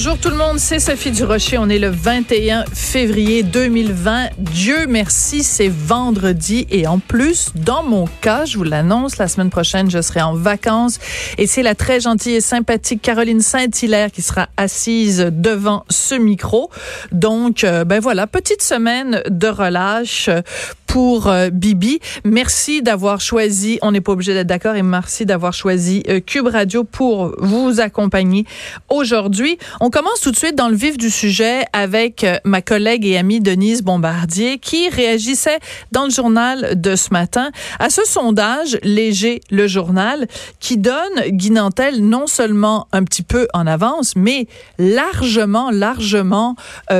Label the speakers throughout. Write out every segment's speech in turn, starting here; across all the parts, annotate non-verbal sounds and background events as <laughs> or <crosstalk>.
Speaker 1: Bonjour tout le monde, c'est Sophie Durocher. On est le 21 février 2020. Dieu merci, c'est vendredi. Et en plus, dans mon cas, je vous l'annonce, la semaine prochaine, je serai en vacances. Et c'est la très gentille et sympathique Caroline Saint-Hilaire qui sera assise devant ce micro. Donc, euh, ben voilà, petite semaine de relâche pour euh, Bibi. Merci d'avoir choisi, on n'est pas obligé d'être d'accord, et merci d'avoir choisi euh, Cube Radio pour vous accompagner aujourd'hui. Commence tout de suite dans le vif du sujet avec euh, ma collègue et amie Denise Bombardier qui réagissait dans le journal de ce matin à ce sondage léger le journal qui donne Guy Nantel non seulement un petit peu en avance mais largement largement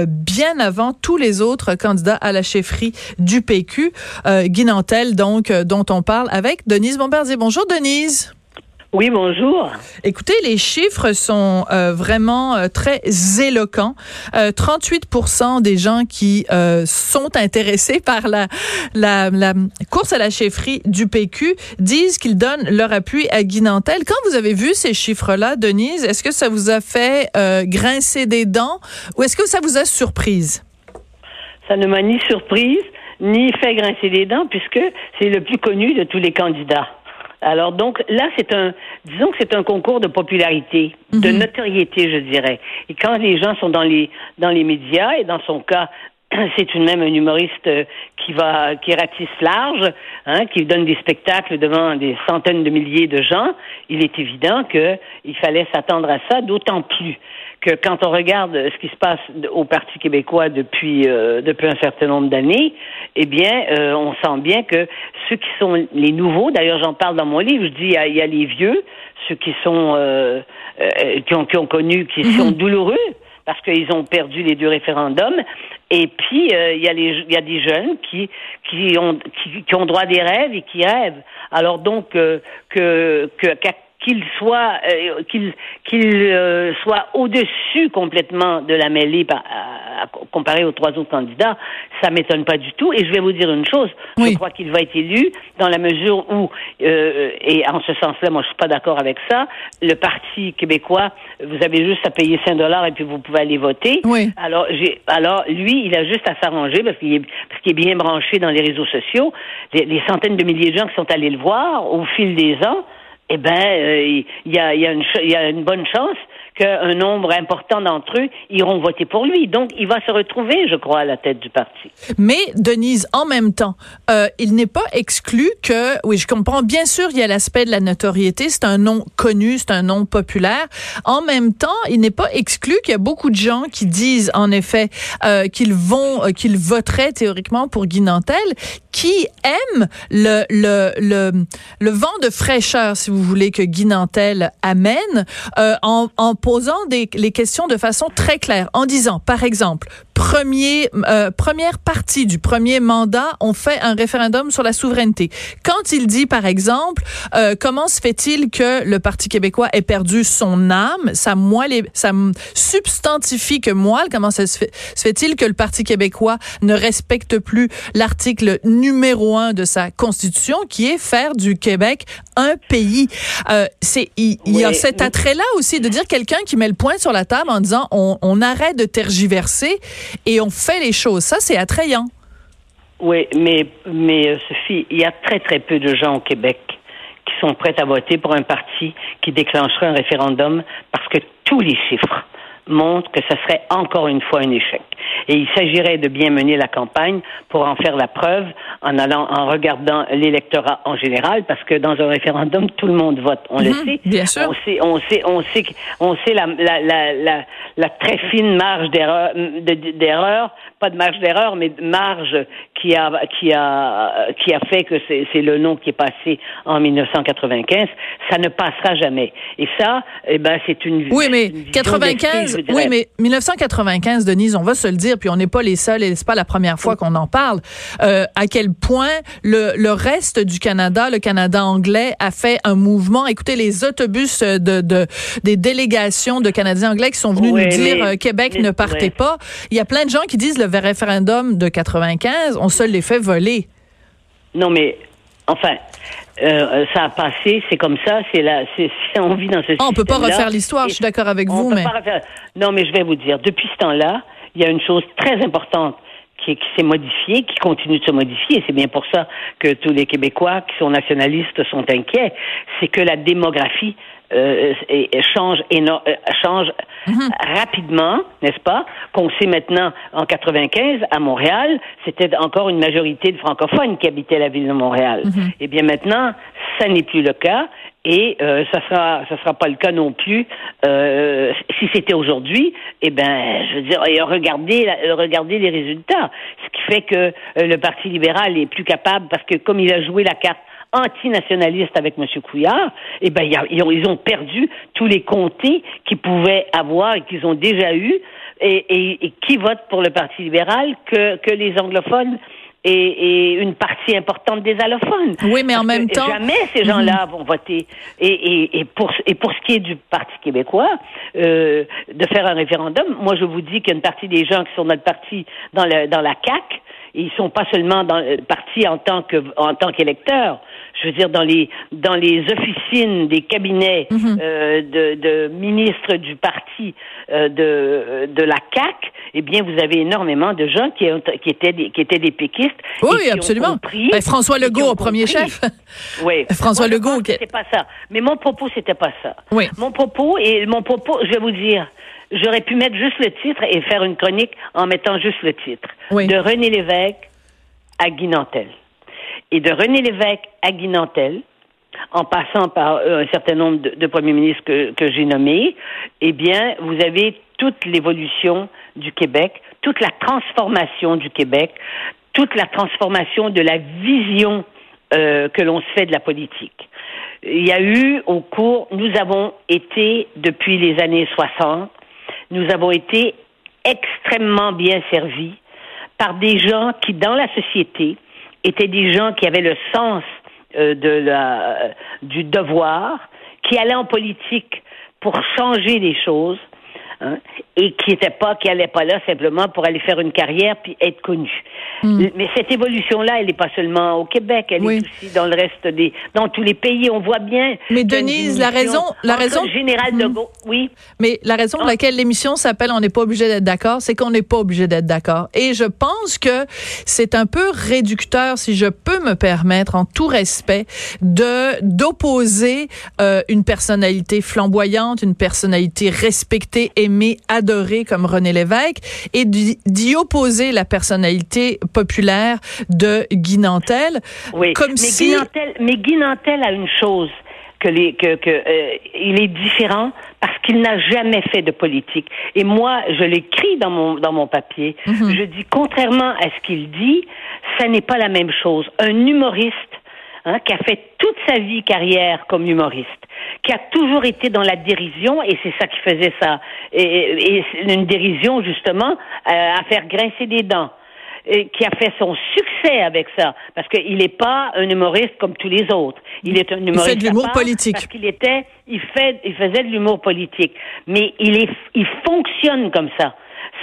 Speaker 1: bien avant tous les autres candidats à la chefferie du PQ euh, Guy Nantel, donc, euh, dont on parle avec Denise Bombardier. Bonjour, Denise.
Speaker 2: Oui, bonjour.
Speaker 1: Écoutez, les chiffres sont euh, vraiment très éloquents. 38% des gens qui sont intéressés par la, la, la, course à la chefferie du PQ disent qu'ils donnent leur appui à Guy Nantel. Quand vous avez vu ces chiffres-là, Denise, est-ce que ça vous a fait grincer des dents ou est-ce que ça vous a surprise?
Speaker 2: Ça ne m'a ni surprise ni fait grincer les dents puisque c'est le plus connu de tous les candidats. Alors donc là, c'est un, disons que c'est un concours de popularité, de mhm. notoriété, je dirais. Et quand les gens sont dans les dans les médias, et dans son cas, <clears throat> c'est tout de même un humoriste euh, qui va qui ratisse large, hein, qui donne des spectacles devant des centaines de milliers de gens. Il est évident qu'il fallait s'attendre à ça, d'autant plus que quand on regarde ce qui se passe au Parti québécois depuis euh, depuis un certain nombre d'années, eh bien, euh, on sent bien que ceux qui sont les nouveaux, d'ailleurs, j'en parle dans mon livre, je dis il y a, il y a les vieux, ceux qui sont euh, qui ont qui ont connu, qui mhm. sont douloureux parce qu'ils ont perdu les deux référendums. Et puis il y a les y a des jeunes qui qui ont qui, qui, ont droit des rêves et qui rêvent. Alors donc que que qu'il soit euh, qu'il qu'il euh, soit au-dessus complètement de la mêlée par, comparé aux trois autres candidats, ça m'étonne pas du tout. Et je vais vous dire une chose, je crois qu'il va être élu dans la mesure où, euh, et en ce sens-là, moi je suis pas d'accord avec ça, le Parti québécois, vous avez juste à payer 5 dollars et puis vous pouvez aller voter.
Speaker 1: Oui.
Speaker 2: Alors, j'ai, alors lui, il a juste à s'arranger parce qu'il est, parce qu'il est bien branché dans les réseaux sociaux. les centaines de milliers de gens qui sont allés le voir au fil des ans, eh ben, euh, il y, a, y, a y a une bonne chance qu'un nombre important d'entre eux iront voter pour lui. Donc, il va se retrouver, je crois, à la tête du parti.
Speaker 1: Mais, Denise, en même temps, euh, il n'est pas exclu que, oui, je comprends, bien sûr, il y a l'aspect de la notoriété, c'est un nom connu, c'est un nom populaire. En même temps, il n'est pas exclu qu'il y a beaucoup de gens qui disent, en effet, euh, qu'ils vont, euh, qu'ils voteraient théoriquement pour Guy Nantel, qui aiment le, le, le, vent de fraîcheur, si vous voulez, que Guy Nantel amène, en, en posant des, les questions de façon très claire, en disant, par exemple, premier, euh, première partie du premier mandat, on fait un référendum sur la souveraineté. Quand il dit, par exemple, euh, comment se fait-il que le Parti québécois ait perdu son âme, ça, moelle, ça substantifie que moelle, comment ça se, fait, se fait-il que le Parti québécois ne respecte plus l'article numéro un de sa constitution, qui est faire du Québec un pays? Euh, c'est il, y a cet attrait-là aussi de dire quelqu'un qui met le point sur la table en disant on, arrête de tergiverser et on fait les choses. Ça, c'est attrayant.
Speaker 2: Oui, mais, mais euh, Sophie, il y a très, très peu de gens au Québec qui sont prêts à voter pour un parti qui déclencherait un référendum parce que tous les chiffres montrent que ce serait encore une fois un échec. Et il s'agirait de bien mener la campagne pour en faire la preuve en allant, en regardant l'électorat en général, parce que dans un référendum, tout le monde vote. On le
Speaker 1: Mhm,
Speaker 2: sait.
Speaker 1: bien sûr.
Speaker 2: On sait, on sait, on sait, on sait la, la, la, la, la très fine marge d'erreur, de- d'erreur, pas de marge d'erreur, mais de marge qui a, qui a, qui a fait que c'est le nom qui est passé en 1995. Ça ne passera jamais. Et ça, eh ben, c'est une.
Speaker 1: Oui, mais
Speaker 2: une vision
Speaker 1: 95,
Speaker 2: d'esprit, je
Speaker 1: oui, mais 1995, Denise, on va se le dire, puis on n'est pas les seuls et c'est pas la première fois qu'on en parle. Euh, à quel point le, le reste du Canada, le Canada anglais, a fait un mouvement. Écoutez, les autobus de, de des délégations de Canadiens anglais qui sont venus
Speaker 2: Oui,
Speaker 1: nous dire
Speaker 2: mais-
Speaker 1: euh, Québec
Speaker 2: mais-
Speaker 1: ne partez pas. Il y a plein de gens qui disent le référendum de 95, on se les fait voler.
Speaker 2: Non, mais enfin, euh, ça a passé, c'est comme ça, c'est là, c'est on vit dans ce.
Speaker 1: Ah, on peut pas refaire l'histoire, je suis d'accord avec
Speaker 2: on
Speaker 1: vous,
Speaker 2: peut
Speaker 1: mais
Speaker 2: pas refaire- Non, mais je vais vous dire, depuis ce temps-là, il y a une chose très importante qui, qui s'est modifiée, qui continue de se modifier. C'est bien pour ça que tous les Québécois qui sont nationalistes sont inquiets. C'est que la démographie euh, et- et change, éno- euh, change
Speaker 1: Mhm.
Speaker 2: rapidement, n'est-ce pas? Qu'on sait maintenant, en 95, à Montréal, c'était encore une majorité de francophones qui habitaient la ville de Montréal.
Speaker 1: Mhm.
Speaker 2: Eh bien maintenant, ça n'est plus le cas. Et euh, ça sera ça sera pas le cas non plus euh, si c'était aujourd'hui. Eh ben, je veux dire, regardez regardez les résultats. Ce qui fait que euh, le Parti libéral est plus capable parce que comme il a joué la carte antinationaliste avec M. Couillard, eh ben, ils, ont, ils ont perdu tous les comtés qu'ils pouvaient avoir et qu'ils ont déjà eu. Et, et- et qui vote pour le Parti libéral que, que les anglophones? Et, et une partie importante des allophones.
Speaker 1: Oui, mais en
Speaker 2: Parce
Speaker 1: même temps-
Speaker 2: Jamais ces gens-là vont voter. Et, et, et, pour, et pour ce qui est du Parti québécois, euh, de faire un référendum, moi je vous dis qu'il y a une partie des gens qui sont dans le parti, dans, le, dans la CAC, et ils sont pas seulement dans le parti en tant que en tant qu'électeurs. Je veux dire dans les dans les officines des cabinets euh, de, de ministres du parti euh, de de la CAC, eh bien vous avez énormément de gens qui, ont- qui étaient des, qui étaient des péquistes. et
Speaker 1: oui,
Speaker 2: ont
Speaker 1: absolument.
Speaker 2: compris-
Speaker 1: Ben, François Legault au premier chef. <laughs>
Speaker 2: Oui.
Speaker 1: François
Speaker 2: Moi,
Speaker 1: Legault,
Speaker 2: C'était pas ça. Mais mon propos, c'était pas ça.
Speaker 1: Oui.
Speaker 2: Mon propos, et mon propos, je vais vous dire, j'aurais pu mettre juste le titre et faire une chronique en mettant juste le titre.
Speaker 1: Oui.
Speaker 2: De René Lévesque à Guy Nantel. Et de René Lévesque à Guy Nantel, en passant par euh, un certain nombre de, premiers ministres que, que j'ai nommés, eh bien, vous avez toute l'évolution du Québec, toute la transformation du Québec, toute la transformation de la vision euh, que l'on se fait de la politique. Il y a eu au cours, nous avons été, depuis les années 60, nous avons été extrêmement bien servis par des gens qui, dans la société, étaient des gens qui avaient le sens euh, de la, euh, du devoir, qui allaient en politique pour changer les choses, hein, et qui n'étaient pas, qui n'allaient pas là simplement pour aller faire une carrière puis être connus. Mais cette évolution-là, elle n'est pas seulement au Québec, elle
Speaker 1: Oui.
Speaker 2: est aussi dans le reste des, dans tous les pays. On voit bien.
Speaker 1: Mais Denise, la raison- la raison-
Speaker 2: général de. Gaulle, oui.
Speaker 1: Mais la raison pour
Speaker 2: Ah.
Speaker 1: laquelle l'émission s'appelle On n'est pas obligé d'être d'accord, c'est qu'on n'est pas obligé d'être d'accord. Et je pense que c'est un peu réducteur, si je peux me permettre, en tout respect, de d'opposer euh, une personnalité flamboyante, une personnalité respectée, aimée, adorée comme René Lévesque, et d'y opposer la personnalité populaire de Guy Nantel,
Speaker 2: Oui.
Speaker 1: comme
Speaker 2: mais,
Speaker 1: si
Speaker 2: Guy Nantel, mais Guy Nantel a une chose que les que, que euh, il est différent parce qu'il n'a jamais fait de politique. Et moi, je l'écris dans mon dans mon papier.
Speaker 1: Mhm.
Speaker 2: Je dis contrairement à ce qu'il dit, ça n'est pas la même chose. Un humoriste hein, qui a fait toute sa vie carrière comme humoriste, qui a toujours été dans la dérision, et c'est ça qui faisait ça, et, et une dérision justement euh, à faire grincer des dents et qui a fait son succès avec ça, parce qu'il n'est pas un humoriste comme tous les autres. Il est un humoriste.
Speaker 1: fait de l'humour politique.
Speaker 2: Parce qu'il était, il fait, il faisait de l'humour politique, mais il est, il fonctionne comme ça.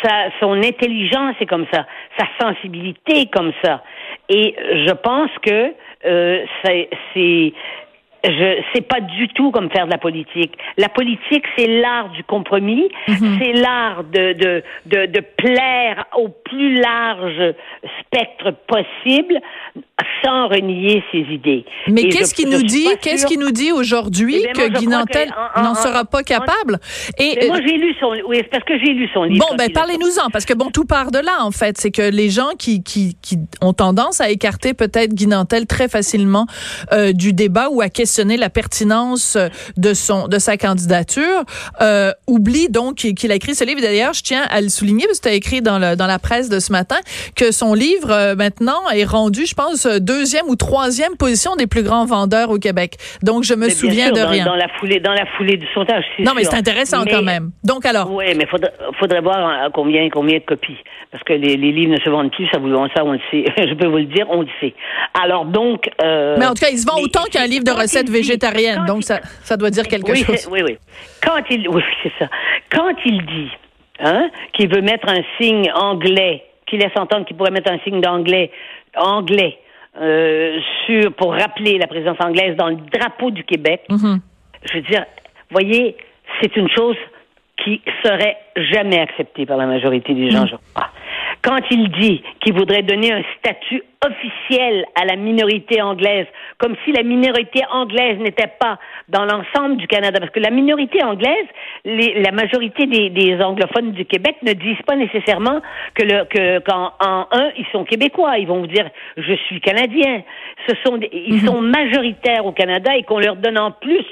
Speaker 2: Sa, son intelligence est comme ça, sa sensibilité est comme ça. Et je pense que euh, c'est, c'est je c'est pas du tout comme faire de la politique. La politique, c'est l'art du compromis, mhm. c'est l'art de, de, de, de plaire au plus large spectre possible sans renier ses idées.
Speaker 1: Mais qu'est-ce qui nous dit, qu'est-ce qui nous dit aujourd'hui eh que Guy Nantel n'en sera pas capable?
Speaker 2: Et moi, j'ai lu son, oui, parce que j'ai lu son livre.
Speaker 1: Bon, ben, parlez-nous-en, parce que bon, tout part de là, en fait. C'est que les gens qui, qui, qui ont tendance à écarter peut-être Guy Nantel très facilement euh, du débat ou à questionner la pertinence de son, de sa candidature, euh, oublient donc qu'il a écrit ce livre. D'ailleurs, je tiens à le souligner, parce que tu as écrit dans, le, dans la presse de ce matin que son livre, euh, maintenant, est rendu, je pense, deuxième ou troisième position des plus grands vendeurs au Québec. Donc, je me souviens de rien.
Speaker 2: Dans la foulée, dans la foulée du sondage.
Speaker 1: Non, mais c'est intéressant quand même. Donc, alors?
Speaker 2: Oui, mais faudrait, faudrait voir euh, combien, combien de copies. Parce que les, les livres ne se vendent plus, ça, vous, ça, on le sait. <laughs> je peux vous le dire, on le sait. Alors, donc.
Speaker 1: Euh, mais en tout cas, il se vend autant qu'un livre de recettes végétariennes. Donc, ça, ça doit dire quelque chose.
Speaker 2: Oui, oui. Quand il, oui, c'est ça. Quand il dit, hein, qu'il veut mettre un signe anglais, qu'il laisse entendre qu'il pourrait mettre un signe d'anglais, anglais, euh, sur, pour rappeler la présence anglaise dans le drapeau du Québec, mhm. je veux dire, voyez, c'est une chose qui serait jamais acceptée par la majorité des gens, mhm. je crois quand il dit qu'il voudrait donner un statut officiel à la minorité anglaise, comme si la minorité anglaise n'était pas dans l'ensemble du Canada, parce que la minorité anglaise, la majorité des, anglophones du Québec ne disent pas nécessairement que le que qu'en en un ils sont québécois, ils vont vous dire je suis canadien. Ce sont ils mhm. sont majoritaires au Canada et qu'on leur donne en plus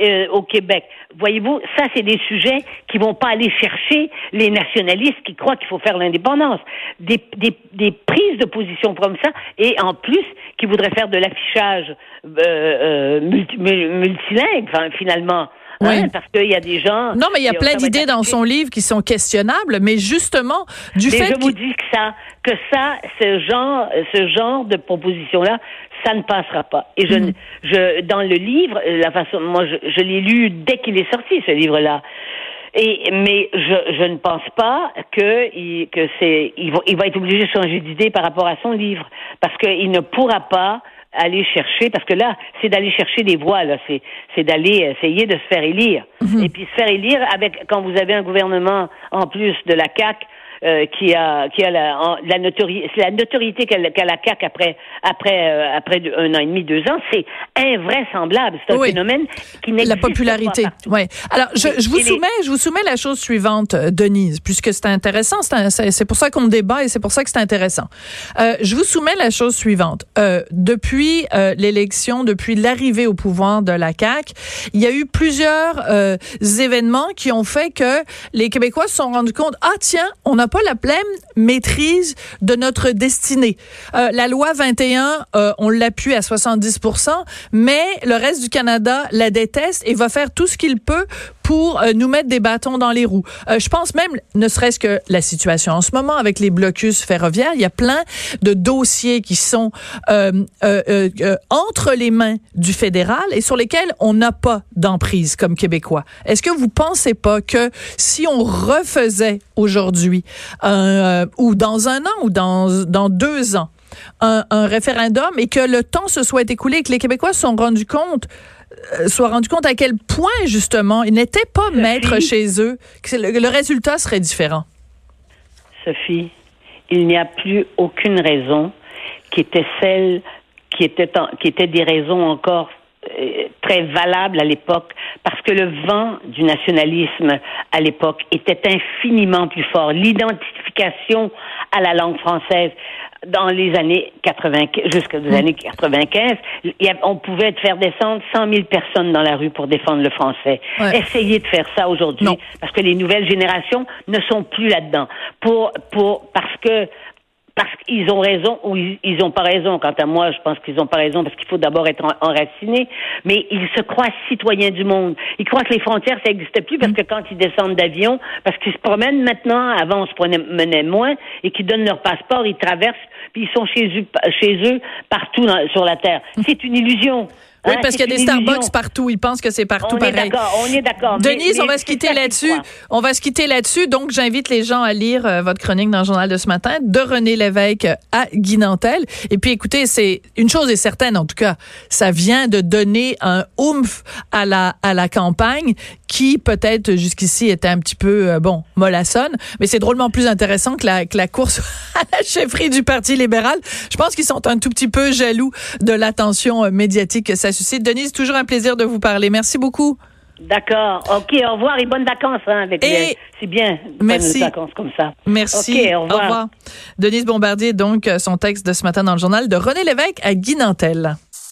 Speaker 2: euh, au Québec. Voyez-vous, ça, c'est des sujets qui vont pas aller chercher les nationalistes qui croient qu'il faut faire l'indépendance. Des, des, prises de position comme ça, et en plus, qui voudraient faire de l'affichage euh, euh multilingue, finalement. Hein, parce qu'il y a des gens.
Speaker 1: Non, mais il y a plein d'idées dans son livre qui sont questionnables, mais justement, du mais
Speaker 2: fait. Je vous dis que ça, que ça, ce genre, ce genre de proposition-là, ça ne passera pas. Et je, mhm. je, dans le livre, la façon, moi, je, je l'ai lu dès qu'il est sorti, ce livre-là. Et, mais je, je ne pense pas que, il, que c'est, il va, il va être obligé de changer d'idée par rapport à son livre, parce qu'il ne pourra pas aller chercher, parce que là, c'est d'aller chercher des voix, là, c'est, c'est d'aller essayer de se faire élire. Mhm. Et puis se faire élire avec, quand vous avez un gouvernement en plus de la CAC euh, qui a qui a la, la notoriété, la notoriété qu'a la CAC après après euh, après un an et demi, deux ans, c'est invraisemblable. C'est un phénomène qui n'existe
Speaker 1: pas. La popularité. Oui. Alors je, je vous soumets je vous soumets la chose suivante, euh, Denise, puisque c'est intéressant. C'est pour ça qu'on débat et c'est pour ça que c'est intéressant. Euh, je vous soumets la chose suivante. Euh, depuis l'élection, depuis l'arrivée au pouvoir de la CAC, il y a eu plusieurs événements qui ont fait que les Québécois se sont rendus compte ah tiens on a pas la pleine maîtrise de notre destinée. Euh, la loi 21, euh, on l'appuie à 70% mais le reste du Canada la déteste et va faire tout ce qu'il peut pour euh, nous mettre des bâtons dans les roues. Euh, je pense même, ne serait-ce que la situation en ce moment avec les blocus ferroviaires, il y a plein de dossiers qui sont euh, entre les mains du fédéral et sur lesquels on n'a pas d'emprise comme Québécois. Est-ce que vous pensez pas que si on refaisait aujourd'hui ou dans un an ou dans, dans deux ans un, un référendum et que le temps se soit écoulé et que les Québécois se sont rendus compte euh, soit rendu compte à quel point, justement, ils n'étaient pas maîtres chez eux, que le, résultat serait différent.
Speaker 2: Sophie, il n'y a plus aucune raison qui était celle qui était, qui était des raisons encore euh, très valables à l'époque, parce que le vent du nationalisme à l'époque était infiniment plus fort. L'identification à la langue française, dans les années 80, jusqu'aux mm. années 95, on pouvait faire descendre 100 000 personnes dans la rue pour défendre le français. Essayez de faire ça aujourd'hui, parce que les nouvelles générations ne sont plus là-dedans. Pour, pour, parce que parce qu'ils ont raison ou ils n'ont pas raison. Quant à moi, je pense qu'ils n'ont pas raison parce qu'il faut d'abord être enraciné. Mais ils se croient citoyens du monde. Ils croient que les frontières, ça n'existe plus parce que quand ils descendent d'avion, parce qu'ils se promènent maintenant, avant on se promenait moins, et qu'ils donnent leur passeport, ils traversent, puis ils sont chez eux, chez eux partout sur la Terre. C'est une illusion.
Speaker 1: Oui,
Speaker 2: Hein,
Speaker 1: parce qu'il y a des. Starbucks partout. Ils pensent que c'est partout
Speaker 2: On est
Speaker 1: pareil.
Speaker 2: d'accord, on est d'accord.
Speaker 1: Denise,
Speaker 2: mais
Speaker 1: on va se quitter là-dessus. On va se quitter là-dessus. Donc, j'invite les gens à lire euh, votre chronique dans le journal de ce matin de René Lévesque à Guy Nantel. Et puis, écoutez, c'est une chose est certaine, en tout cas, ça vient de donner un oomph à la à la campagne qui peut-être jusqu'ici était un petit peu euh, bon mollassonne, mais c'est drôlement plus intéressant que la que la course <laughs> à la chefferie du Parti libéral. Je pense qu'ils sont un tout petit peu jaloux de l'attention euh, médiatique que ça Denise, toujours un plaisir de vous parler. Merci beaucoup.
Speaker 2: D'accord. OK, au revoir et bonnes vacances hein, avec
Speaker 1: Et-
Speaker 2: les- C'est bien,
Speaker 1: Merci.
Speaker 2: bonnes vacances comme ça.
Speaker 1: Merci.
Speaker 2: Au revoir.
Speaker 1: Denise Bombardier, donc, son texte de ce matin dans le journal de René Lévesque à Guy Nantel.